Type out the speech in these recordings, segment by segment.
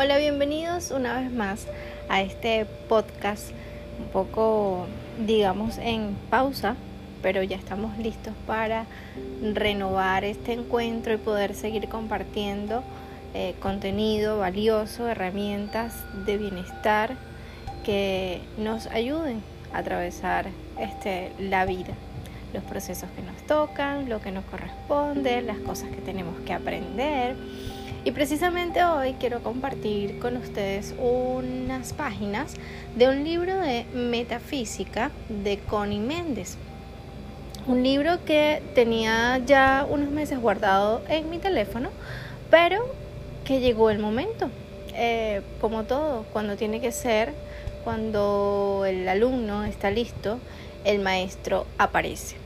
Hola, bienvenidos una vez más a este podcast un poco, digamos, en pausa, pero ya estamos listos para renovar este encuentro y poder seguir compartiendo eh, contenido valioso, herramientas de bienestar que nos ayuden a atravesar este, la vida, los procesos que nos tocan, lo que nos corresponde, las cosas que tenemos que aprender y precisamente hoy quiero compartir con ustedes unas páginas de un libro de metafísica de Connie Méndez. Un libro que tenía ya unos meses guardado en mi teléfono, pero que llegó el momento. Eh, como todo, cuando tiene que ser, cuando el alumno está listo, el maestro aparece.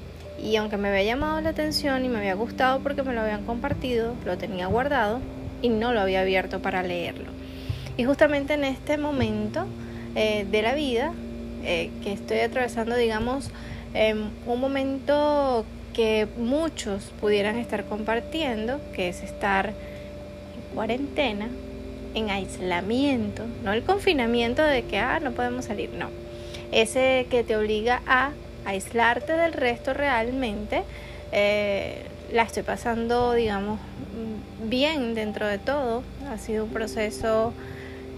Y aunque me había llamado la atención y me había gustado porque me lo habían compartido, lo tenía guardado, y no lo había abierto para leerlo. Y justamente en este momento eh, de la vida eh, que estoy atravesando, digamos, un momento que muchos pudieran estar compartiendo, que es estar en cuarentena, en aislamiento, no el confinamiento de que, ah, no podemos salir, no. Ese que te obliga a aislarte del resto realmente, eh, la estoy pasando, digamos, bien dentro de todo. Ha sido un proceso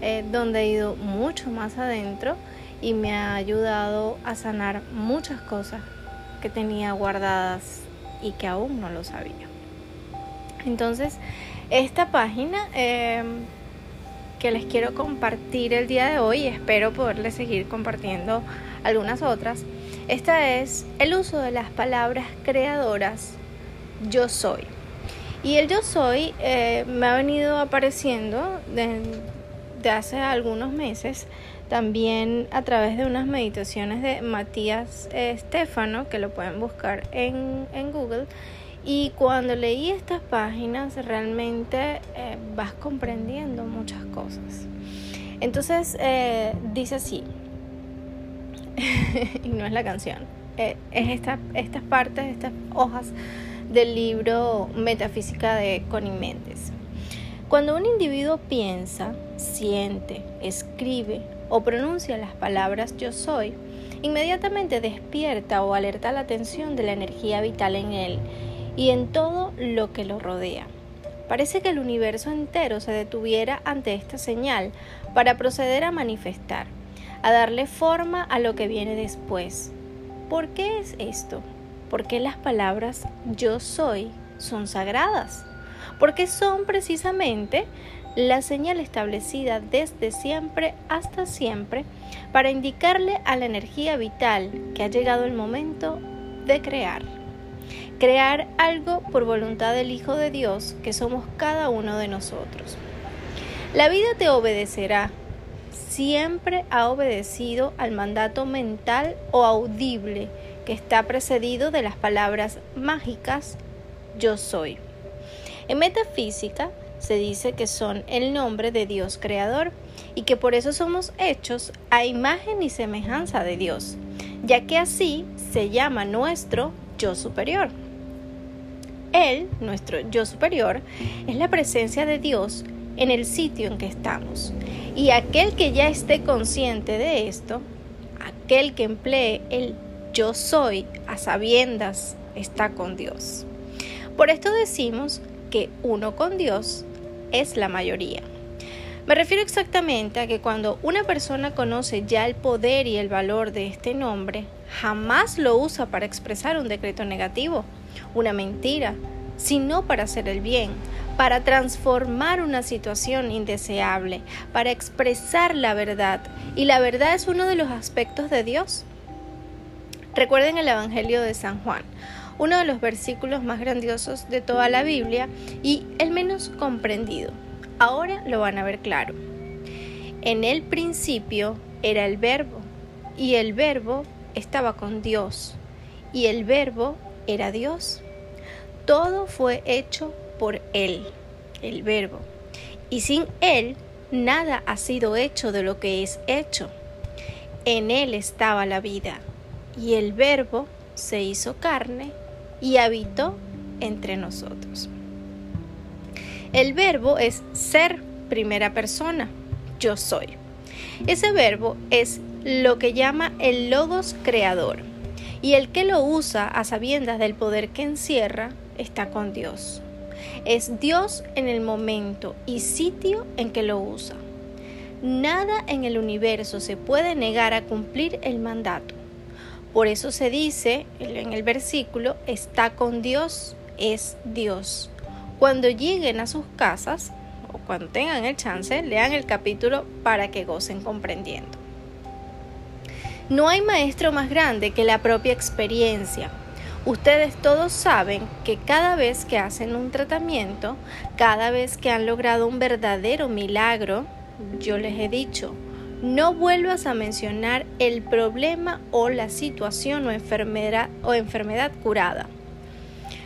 eh, donde he ido mucho más adentro y me ha ayudado a sanar muchas cosas que tenía guardadas y que aún no lo sabía. Entonces, esta página em, que les quiero compartir el día de hoy, espero poderles seguir compartiendo algunas otras, esta es el uso de las palabras creadoras yo soy. Y el yo soy eh, me ha venido apareciendo de, hace algunos meses, también a través de unas meditaciones de Matías Estefano, que lo pueden buscar en, Google. Y cuando leí estas páginas realmente eh, vas comprendiendo muchas cosas. Entonces eh, dice así, y no es la canción, es esta, estas partes, estas hojas del libro Metafísica de Connie Méndez. Cuando un individuo piensa, siente, escribe o pronuncia las palabras yo soy, inmediatamente despierta o alerta la atención de la energía vital en él y en todo lo que lo rodea. Parece que el universo entero se detuviera ante esta señal para proceder a manifestar, a darle forma a lo que viene después. ¿Por qué es esto? Porque las palabras yo soy son sagradas, porque son precisamente la señal establecida desde siempre hasta siempre para indicarle a la energía vital que ha llegado el momento de crear. Crear algo por voluntad del Hijo de Dios que somos cada uno de nosotros. La vida te obedecerá. Siempre ha obedecido al mandato mental o audible que está precedido de las palabras mágicas yo soy. En metafísica se dice que son el nombre de Dios creador y que por eso somos hechos a imagen y semejanza de Dios, ya que así se llama nuestro yo superior. Él, nuestro yo superior, es la presencia de Dios en el sitio en que estamos. Y aquel que ya esté consciente de esto, aquel que emplee el yo soy a sabiendas está con Dios. Por esto decimos que uno con Dios es la mayoría. Me refiero exactamente a que cuando una persona conoce ya el poder y el valor de este nombre, jamás lo usa para expresar un decreto negativo, una mentira, sino para hacer el bien, para transformar una situación indeseable, para expresar la verdad. Y la verdad es uno de los aspectos de Dios. Recuerden el Evangelio de San Juan, uno de los versículos más grandiosos de toda la Biblia y el menos comprendido. Ahora lo van a ver claro. En el principio era el verbo y el verbo estaba con Dios y el verbo era Dios. Todo fue hecho por Él, el verbo. Y sin Él, nada ha sido hecho de lo que es hecho. En Él estaba la vida y el verbo se hizo carne y habitó entre nosotros. El verbo es ser primera persona, yo soy. Ese verbo es lo que llama el logos creador y el que lo usa a sabiendas del poder que encierra está con Dios. Es Dios en el momento y sitio en que lo usa. Nada en el universo se puede negar a cumplir el mandato. Por eso se dice en el versículo, está con Dios, es Dios. Cuando lleguen a sus casas, o cuando tengan el chance, lean el capítulo para que gocen comprendiendo. No hay maestro más grande que la propia experiencia. Ustedes todos saben que cada vez que hacen un tratamiento, cada vez que han logrado un verdadero milagro, yo les he dicho, no vuelvas a mencionar el problema o la situación o enfermedad, o enfermedad curada.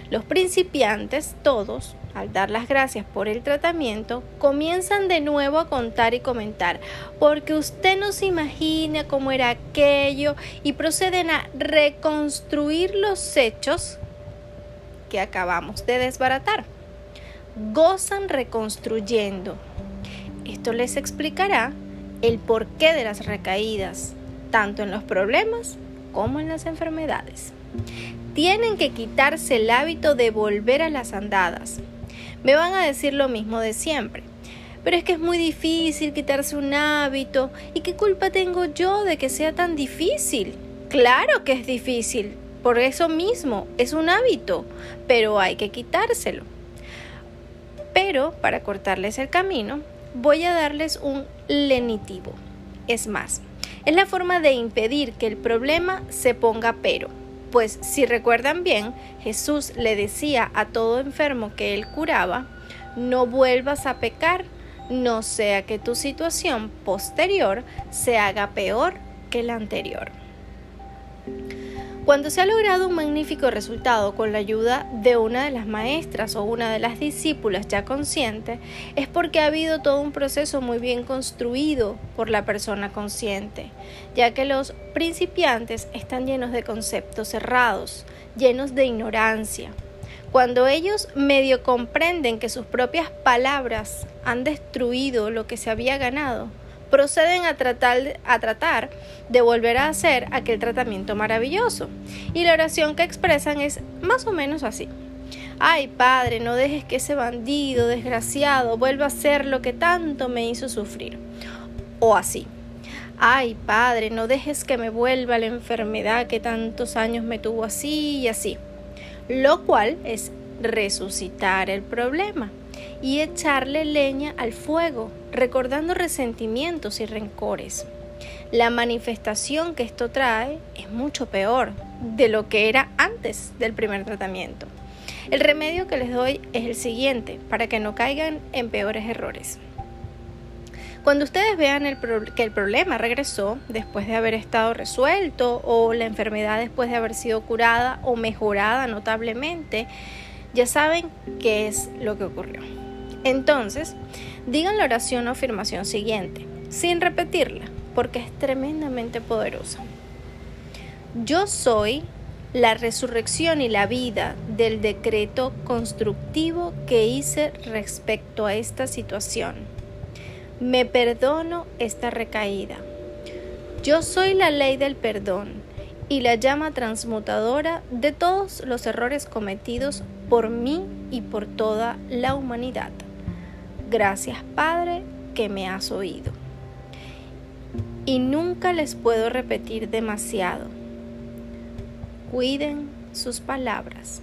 Los principiantes, todos, al dar las gracias por el tratamiento, comienzan de nuevo a contar y comentar, porque usted no se imagina cómo era aquello y proceden a reconstruir los hechos que acabamos de desbaratar. Gozan reconstruyendo. Esto les explicará el porqué de las recaídas, tanto en los problemas como en las enfermedades. Tienen que quitarse el hábito de volver a las andadas. Me van a decir lo mismo de siempre. Pero es que es muy difícil quitarse un hábito. ¿Y qué culpa tengo yo de que sea tan difícil? Claro que es difícil. Por eso mismo, es un hábito. Pero hay que quitárselo. Pero, para cortarles el camino, voy a darles un lenitivo. Es más, es la forma de impedir que el problema se ponga pero. Pues si recuerdan bien, Jesús le decía a todo enfermo que él curaba, no vuelvas a pecar, no sea que tu situación posterior se haga peor que la anterior. Cuando se ha logrado un magnífico resultado con la ayuda de una de las maestras o una de las discípulas ya consciente, es porque ha habido todo un proceso muy bien construido por la persona consciente, ya que los principiantes están llenos de conceptos cerrados, llenos de ignorancia. Cuando ellos medio comprenden que sus propias palabras han destruido lo que se había ganado, proceden a tratar, a tratar de volver a hacer aquel tratamiento maravilloso. Y la oración que expresan es más o menos así. Ay, Padre, no dejes que ese bandido desgraciado vuelva a hacer lo que tanto me hizo sufrir. O así. Ay, Padre, no dejes que me vuelva la enfermedad que tantos años me tuvo así y así. Lo cual es resucitar el problema y echarle leña al fuego, recordando resentimientos y rencores. La manifestación que esto trae es mucho peor de lo que era antes del primer tratamiento. El remedio que les doy es el siguiente, para que no caigan en peores errores. Cuando ustedes vean que el problema regresó después de haber estado resuelto o la enfermedad después de haber sido curada o mejorada notablemente, ya saben qué es lo que ocurrió. Entonces, digan la oración o afirmación siguiente, sin repetirla, porque es tremendamente poderosa. Yo soy la resurrección y la vida del decreto constructivo que hice respecto a esta situación. Me perdono esta recaída. Yo soy la ley del perdón y la llama transmutadora de todos los errores cometidos por mí y por toda la humanidad. Gracias Padre que me has oído. Y nunca les puedo repetir demasiado. Cuiden sus palabras,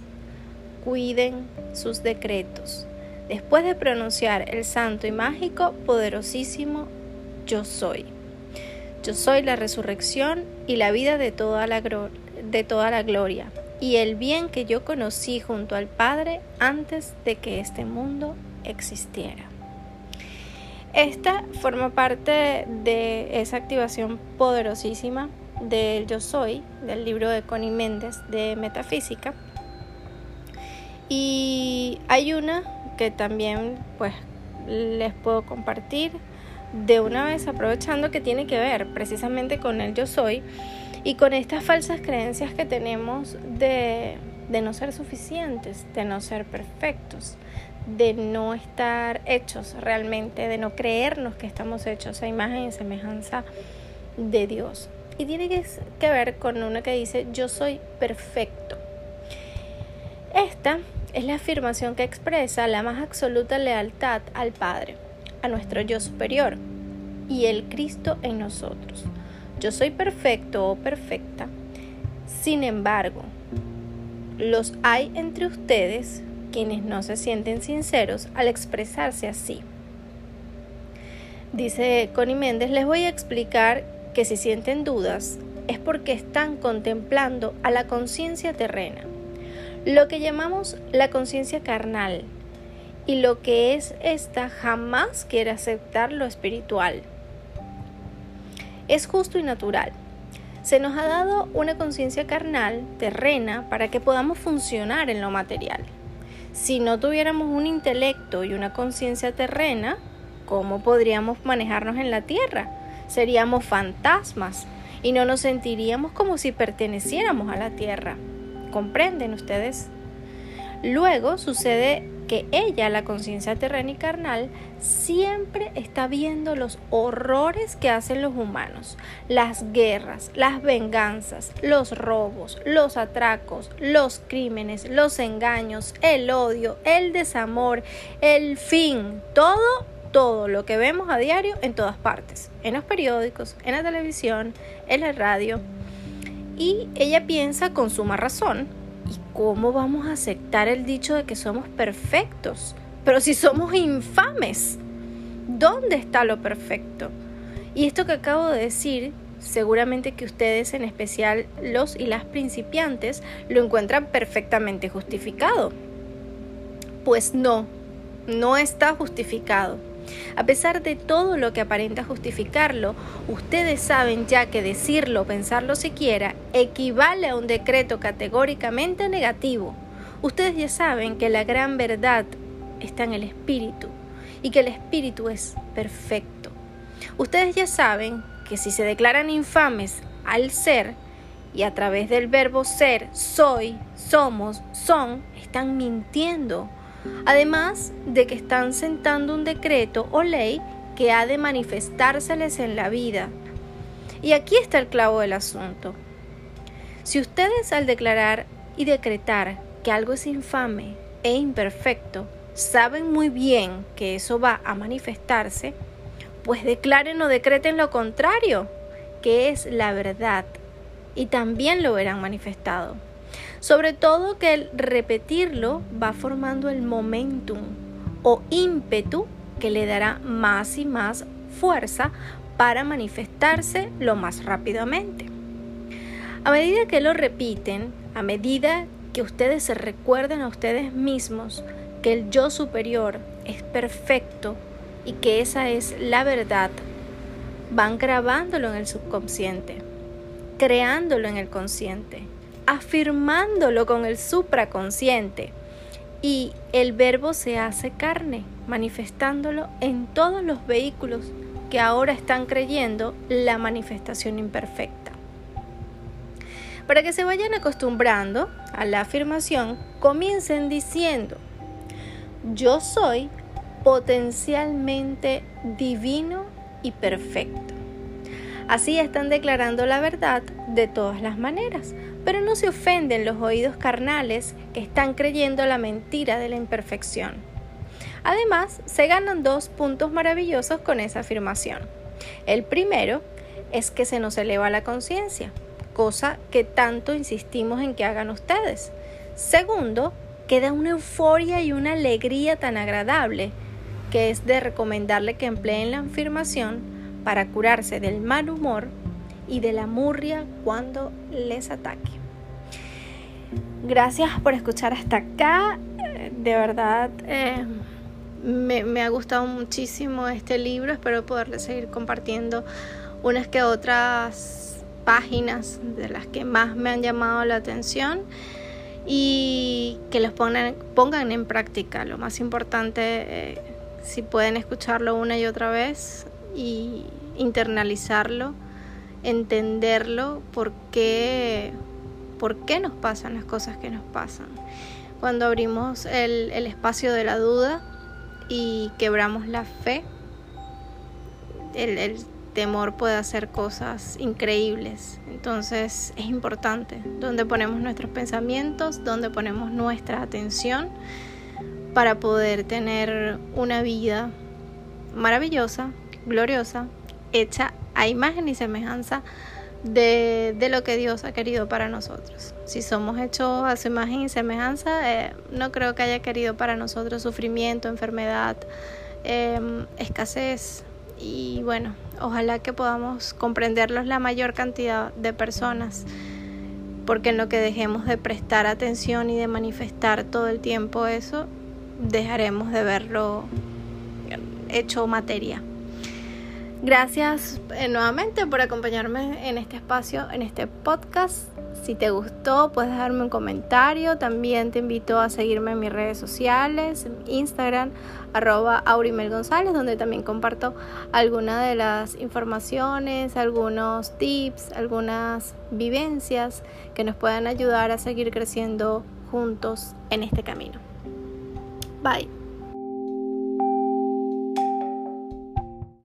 cuiden sus decretos. Después de pronunciar el santo y mágico, poderosísimo yo soy. Yo soy la resurrección y la vida de toda la, gloria y el bien que yo conocí junto al Padre antes de que este mundo existiera. Esta forma parte de esa activación poderosísima del Yo Soy, del libro de Connie Méndez de Metafísica. Y hay una que también pues les puedo compartir de una vez aprovechando que tiene que ver precisamente con el yo soy y con estas falsas creencias que tenemos de, de no ser suficientes, de no ser perfectos, de no estar hechos realmente, de no creernos que estamos hechos a imagen y semejanza de Dios. Y tiene que, ver con una que dice, yo soy perfecto. Esta es la afirmación que expresa la más absoluta lealtad al Padre, a nuestro yo superior y el Cristo en nosotros. Yo soy perfecto o perfecta. Sin embargo, los hay entre ustedes quienes no se sienten sinceros al expresarse así. Dice Connie Méndez, les voy a explicar que si sienten dudas es porque están contemplando a la conciencia terrena, lo que llamamos la conciencia carnal, y lo que es esta jamás quiere aceptar lo espiritual. Es justo y natural. Se nos ha dado una conciencia carnal, terrena, para que podamos funcionar en lo material. Si no tuviéramos un intelecto y una conciencia terrena, ¿cómo podríamos manejarnos en la tierra? Seríamos fantasmas y no nos sentiríamos como si perteneciéramos a la tierra. ¿Comprenden ustedes? Luego sucede que ella, la conciencia terrena y carnal, siempre está viendo los horrores que hacen los humanos, las guerras, las venganzas, los robos, los atracos, los crímenes, los engaños, el odio, el desamor, el fin, todo, todo lo que vemos a diario en todas partes, en los periódicos, en la televisión, en la radio. Y ella piensa con suma razón ¿Y cómo vamos a aceptar el dicho de que somos perfectos? Pero si somos infames, ¿dónde está lo perfecto? Y esto que acabo de decir, seguramente que ustedes, en especial los y las principiantes, lo encuentran perfectamente justificado. Pues no, no está justificado. A pesar de todo lo que aparenta justificarlo, ustedes saben ya que decirlo pensarlo siquiera equivale a un decreto categóricamente negativo. Ustedes ya saben que la gran verdad está en el espíritu y que el espíritu es perfecto. Ustedes ya saben que si se declaran infames al ser y a través del verbo ser, soy, somos, son, están mintiendo además de que están sentando un decreto o ley que ha de manifestárseles en la vida. Y aquí está el clavo del asunto. Si ustedes al declarar y decretar que algo es infame e imperfecto, saben muy bien que eso va a manifestarse, pues declaren o decreten lo contrario, que es la verdad, y también lo verán manifestado. Sobre todo que el repetirlo va formando el momentum o ímpetu que le dará más y más fuerza para manifestarse lo más rápidamente. A medida que lo repiten, a medida que ustedes se recuerden a ustedes mismos que el yo superior es perfecto y que esa es la verdad, van grabándolo en el subconsciente, creándolo en el consciente afirmándolo con el supraconsciente. Y el verbo se hace carne, manifestándolo en todos los vehículos que ahora están creyendo la manifestación imperfecta. Para que se vayan acostumbrando a la afirmación, comiencen diciendo, yo soy potencialmente divino y perfecto. Así están declarando la verdad de todas las maneras, pero no se ofenden los oídos carnales que están creyendo la mentira de la imperfección. Además, se ganan dos puntos maravillosos con esa afirmación. El primero es que se nos eleva la conciencia, cosa que tanto insistimos en que hagan ustedes. Segundo, que da una euforia y una alegría tan agradable que es de recomendarle que empleen la afirmación para curarse del mal humor y de la murria cuando les ataque. Gracias por escuchar hasta acá. De verdad, eh, me, ha gustado muchísimo este libro. Espero poderles seguir compartiendo unas que otras páginas de las que más me han llamado la atención y que los pongan, pongan en práctica. Lo más importante, eh, si pueden escucharlo una y otra vez y internalizarlo entenderlo, por qué, por qué nos pasan las cosas que nos pasan. cuando abrimos el, el espacio de la duda y quebramos la fe, el, el temor puede hacer cosas increíbles. Entonces es importante donde ponemos nuestros pensamientos, donde ponemos nuestra atención para poder tener una vida maravillosa, gloriosa, hecha a imagen y semejanza de, de, lo que Dios ha querido para nosotros. Si somos hechos a su imagen y semejanza, eh, no creo que haya querido para nosotros sufrimiento, enfermedad, eh, escasez. Y bueno, ojalá que podamos comprenderlos la mayor cantidad de personas, porque en lo que dejemos de prestar atención y de manifestar todo el tiempo eso, dejaremos de verlo hecho materia. Gracias eh, nuevamente por acompañarme en este espacio, en este podcast. Si te gustó, puedes dejarme un comentario. También te invito a seguirme en mis redes sociales, Instagram, arroba Aurimel González, donde también comparto algunas de las informaciones, algunos tips, algunas vivencias que nos puedan ayudar a seguir creciendo juntos en este camino. Bye.